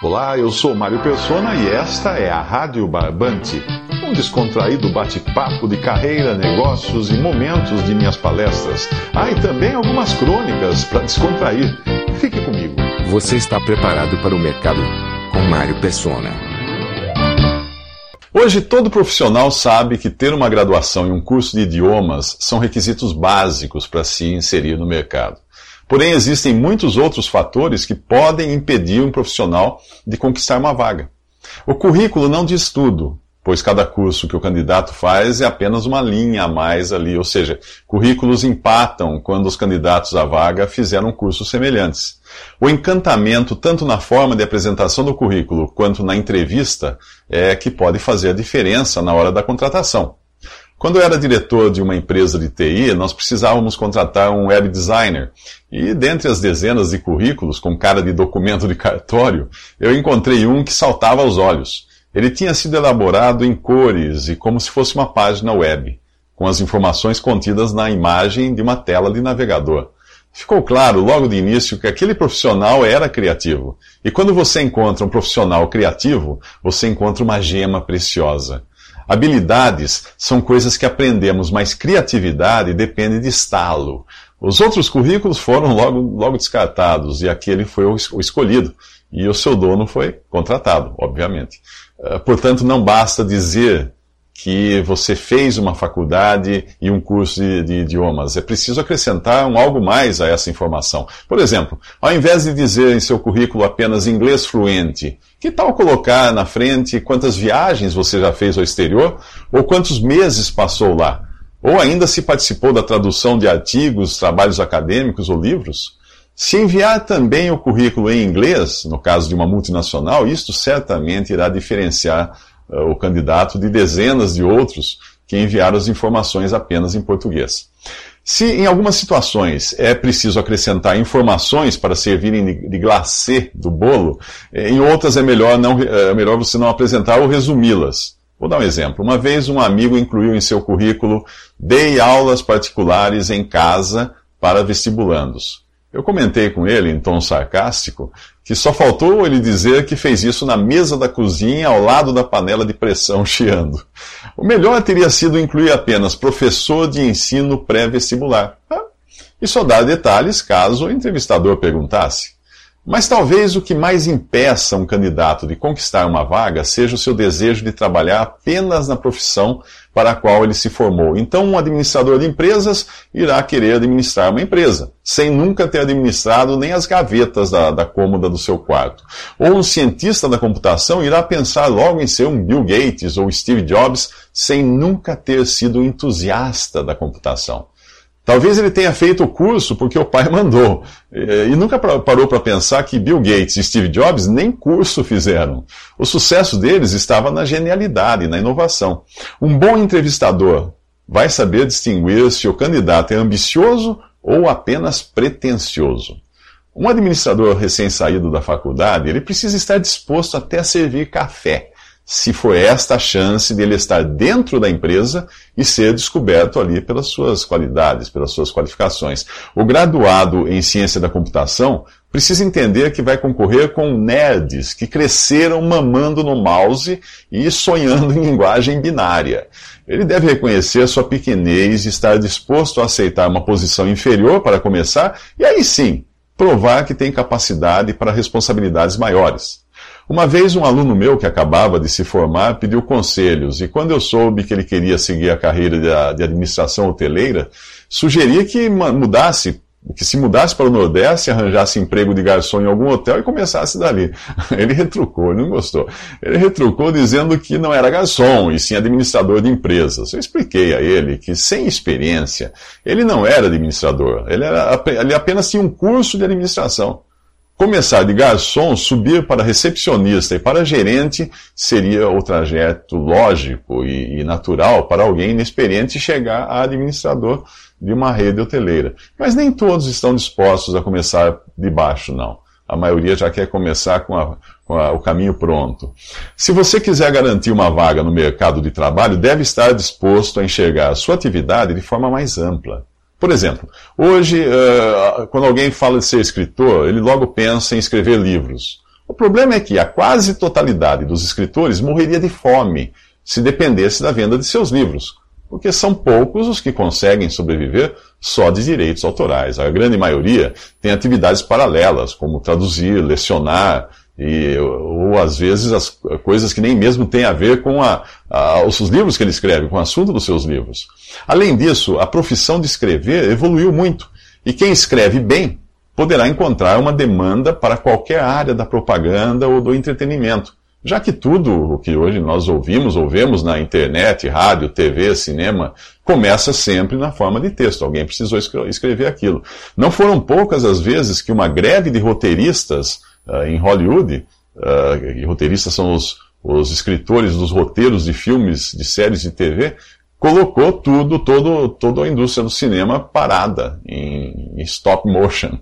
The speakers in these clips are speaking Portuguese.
Olá, eu sou Mário Persona e esta é a Rádio Barbante, um descontraído bate-papo de carreira, negócios e momentos de minhas palestras. Ah, e também algumas crônicas para descontrair. Fique comigo. Você está preparado para o mercado? Com Mário Persona. Hoje, todo profissional sabe que ter uma graduação e um curso de idiomas são requisitos básicos para se inserir no mercado. Porém, existem muitos outros fatores que podem impedir um profissional de conquistar uma vaga. O currículo não diz tudo, pois cada curso que o candidato faz é apenas uma linha a mais ali, ou seja, currículos empatam quando os candidatos à vaga fizeram cursos semelhantes. O encantamento, tanto na forma de apresentação do currículo quanto na entrevista, é que pode fazer a diferença na hora da contratação. Quando eu era diretor de uma empresa de TI, nós precisávamos contratar um web designer. E dentre as dezenas de currículos com cara de documento de cartório, eu encontrei um que saltava aos olhos. Ele tinha sido elaborado em cores e como se fosse uma página web, com as informações contidas na imagem de uma tela de navegador. Ficou claro logo de início que aquele profissional era criativo. E quando você encontra um profissional criativo, você encontra uma gema preciosa. Habilidades são coisas que aprendemos, mas criatividade depende de estalo. Os outros currículos foram logo, logo descartados e aquele foi o escolhido. E o seu dono foi contratado, obviamente. Uh, portanto, não basta dizer que você fez uma faculdade e um curso de, de, idiomas. É preciso acrescentar um algo mais a essa informação. Por exemplo, ao invés de dizer em seu currículo apenas inglês fluente, que tal colocar na frente quantas viagens você já fez ao exterior ou quantos meses passou lá? Ou ainda se participou da tradução de artigos, trabalhos acadêmicos ou livros? Se enviar também o currículo em inglês, no caso de uma multinacional, isto certamente irá diferenciar o candidato de dezenas de outros que enviaram as informações apenas em português. Se em algumas situações é preciso acrescentar informações para servirem de glacê do bolo, em outras é melhor, não, é melhor você não apresentar ou resumi-las. Vou dar um exemplo. Uma vez um amigo incluiu em seu currículo dei aulas particulares em casa para vestibulandos. Eu comentei com ele, em tom sarcástico, que só faltou ele dizer que fez isso na mesa da cozinha ao lado da panela de pressão chiando. O melhor teria sido incluir apenas professor de ensino pré-vestibular. Ah, e só dar detalhes caso o entrevistador perguntasse. Mas talvez o que mais impeça um candidato de conquistar uma vaga seja o seu desejo de trabalhar apenas na profissão para a qual ele se formou. Então, um administrador de empresas irá querer administrar uma empresa, sem nunca ter administrado nem as gavetas da, da cômoda do seu quarto. Ou um cientista da computação irá pensar logo em ser um Bill Gates ou Steve Jobs, sem nunca ter sido entusiasta da computação. Talvez ele tenha feito o curso porque o pai mandou. E nunca parou para pensar que Bill Gates e Steve Jobs nem curso fizeram. O sucesso deles estava na genialidade, na inovação. Um bom entrevistador vai saber distinguir se o candidato é ambicioso ou apenas pretensioso. Um administrador recém-saído da faculdade, ele precisa estar disposto até a servir café se for esta a chance de ele estar dentro da empresa e ser descoberto ali pelas suas qualidades, pelas suas qualificações. O graduado em ciência da computação precisa entender que vai concorrer com nerds que cresceram mamando no mouse e sonhando em linguagem binária. Ele deve reconhecer sua pequenez e estar disposto a aceitar uma posição inferior para começar, e aí sim, provar que tem capacidade para responsabilidades maiores. Uma vez um aluno meu que acabava de se formar pediu conselhos, e quando eu soube que ele queria seguir a carreira de administração hoteleira, sugeri que mudasse que se mudasse para o Nordeste, arranjasse emprego de garçom em algum hotel e começasse dali. Ele retrucou, ele não gostou. Ele retrucou dizendo que não era garçom, e sim administrador de empresas. Eu expliquei a ele que, sem experiência, ele não era administrador, ele, era, ele apenas tinha um curso de administração. Começar de garçom, subir para recepcionista e para gerente seria o trajeto lógico e, e natural para alguém inexperiente chegar a administrador de uma rede hoteleira. Mas nem todos estão dispostos a começar de baixo, não. A maioria já quer começar com, a, com a, o caminho pronto. Se você quiser garantir uma vaga no mercado de trabalho, deve estar disposto a enxergar a sua atividade de forma mais ampla. Por exemplo, hoje, uh, quando alguém fala de ser escritor, ele logo pensa em escrever livros. O problema é que a quase totalidade dos escritores morreria de fome se dependesse da venda de seus livros porque são poucos os que conseguem sobreviver só de direitos autorais. A grande maioria tem atividades paralelas, como traduzir, lecionar, e, ou às vezes as coisas que nem mesmo têm a ver com a, a, os livros que ele escreve, com o assunto dos seus livros. Além disso, a profissão de escrever evoluiu muito, e quem escreve bem poderá encontrar uma demanda para qualquer área da propaganda ou do entretenimento já que tudo o que hoje nós ouvimos ou vemos na internet, rádio, TV, cinema, começa sempre na forma de texto. Alguém precisou escrever aquilo. Não foram poucas as vezes que uma greve de roteiristas uh, em Hollywood, uh, roteiristas são os, os escritores dos roteiros de filmes, de séries de TV, colocou tudo, todo, toda a indústria do cinema parada em, em stop motion.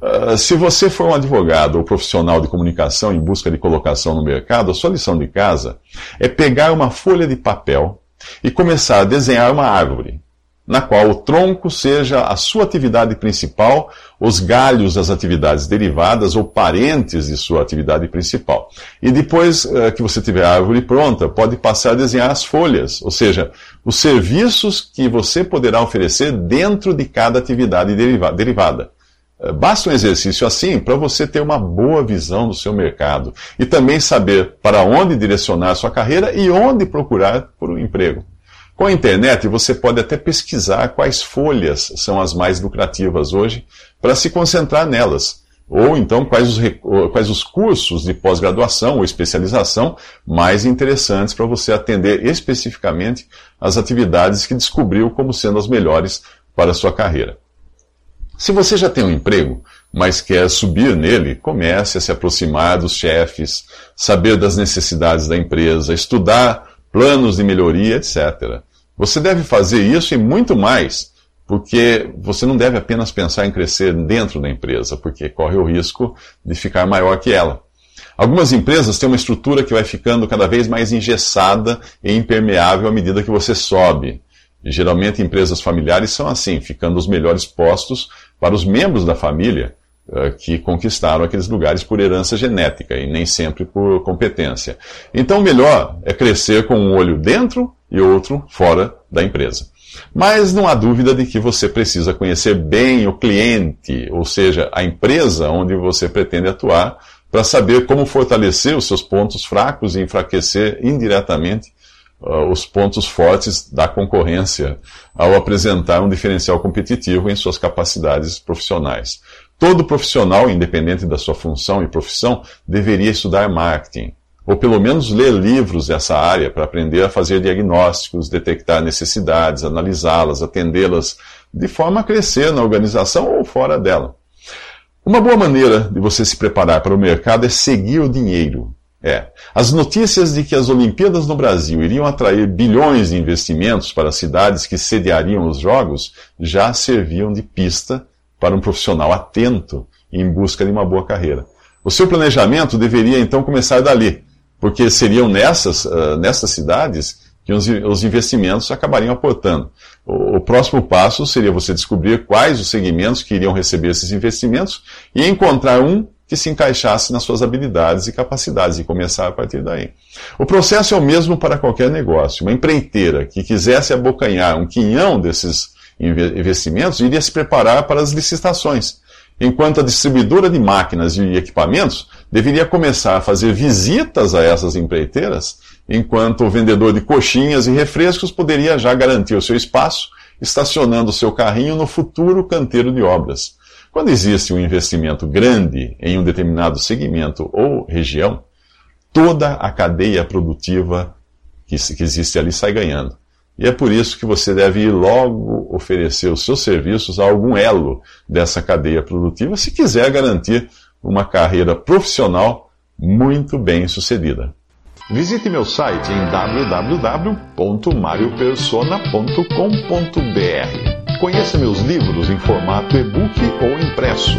Uh, se você for um advogado ou profissional de comunicação em busca de colocação no mercado, a sua lição de casa é pegar uma folha de papel e começar a desenhar uma árvore na qual o tronco seja a sua atividade principal, os galhos das atividades derivadas ou parentes de sua atividade principal. E depois uh, que você tiver a árvore pronta, pode passar a desenhar as folhas, ou seja, os serviços que você poderá oferecer dentro de cada atividade deriva derivada. Uh, basta um exercício assim para você ter uma boa visão do seu mercado e também saber para onde direcionar sua carreira e onde procurar por um emprego. Com a internet, você pode até pesquisar quais folhas são as mais lucrativas hoje, para se concentrar nelas. Ou então quais os, quais os cursos de pós-graduação ou especialização mais interessantes para você atender especificamente as atividades que descobriu como sendo as melhores para a sua carreira. Se você já tem um emprego, mas quer subir nele, comece a se aproximar dos chefes, saber das necessidades da empresa, estudar planos de melhoria, etc. Você deve fazer isso e muito mais, porque você não deve apenas pensar em crescer dentro da empresa, porque corre o risco de ficar maior que ela. Algumas empresas têm uma estrutura que vai ficando cada vez mais engessada e impermeável à medida que você sobe. E, geralmente empresas familiares são assim, ficando os melhores postos para os membros da família, que conquistaram aqueles lugares por herança genética e nem sempre por competência. Então, melhor é crescer com um olho dentro e outro fora da empresa. Mas não há dúvida de que você precisa conhecer bem o cliente, ou seja, a empresa onde você pretende atuar, para saber como fortalecer os seus pontos fracos e enfraquecer indiretamente uh, os pontos fortes da concorrência ao apresentar um diferencial competitivo em suas capacidades profissionais. Todo profissional, independente da sua função e profissão, deveria estudar marketing, ou pelo menos ler livros dessa área para aprender a fazer diagnósticos, detectar necessidades, analisá-las, atendê-las, de forma a crescer na organização ou fora dela. Uma boa maneira de você se preparar para o mercado é seguir o dinheiro. É. As notícias de que as Olimpíadas no Brasil iriam atrair bilhões de investimentos para as cidades que sediariam os Jogos já serviam de pista para um profissional atento em busca de uma boa carreira. O seu planejamento deveria então começar dali, porque seriam nessas, uh, nessas cidades que os, os investimentos acabariam aportando. O, o, próximo passo seria você descobrir quais os segmentos que iriam receber esses investimentos e encontrar um que se encaixasse nas suas habilidades e capacidades e começar a partir daí. O processo é o mesmo para qualquer negócio. Uma empreiteira que quisesse abocanhar um quinhão desses investimentos, iria se preparar para as licitações. enquanto a distribuidora de máquinas e equipamentos deveria começar a fazer visitas a essas empreiteiras, enquanto o vendedor de coxinhas e refrescos poderia já garantir o seu espaço, estacionando seu carrinho no futuro canteiro de obras. Quando existe um investimento grande em um determinado segmento ou região, toda a cadeia produtiva que existe ali sai ganhando. E é por isso que você deve ir logo oferecer os seus serviços a algum elo dessa cadeia produtiva, se quiser garantir uma carreira profissional muito bem sucedida. Visite meu site em www.mariopersona.com.br. Conheça meus livros em formato e-book ou impresso.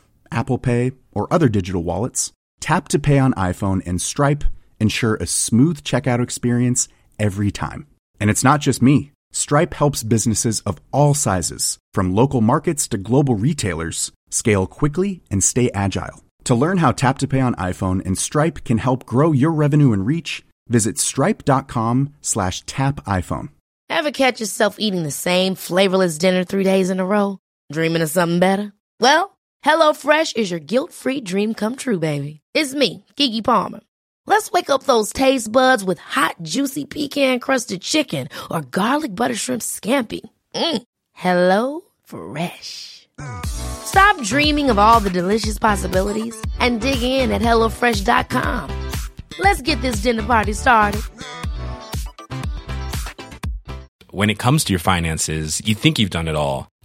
Apple Pay, or other digital wallets, Tap to Pay on iPhone and Stripe ensure a smooth checkout experience every time. And it's not just me. Stripe helps businesses of all sizes, from local markets to global retailers, scale quickly and stay agile. To learn how Tap to Pay on iPhone and Stripe can help grow your revenue and reach, visit stripe.com slash tap iPhone. Ever catch yourself eating the same flavorless dinner three days in a row? Dreaming of something better? Well, HelloFresh is your guilt-free dream come true, baby. It's me, Kiki Palmer. Let's wake up those taste buds with hot, juicy pecan-crusted chicken or garlic butter shrimp scampi. Mm. Hello Fresh. Stop dreaming of all the delicious possibilities and dig in at HelloFresh.com. Let's get this dinner party started. When it comes to your finances, you think you've done it all.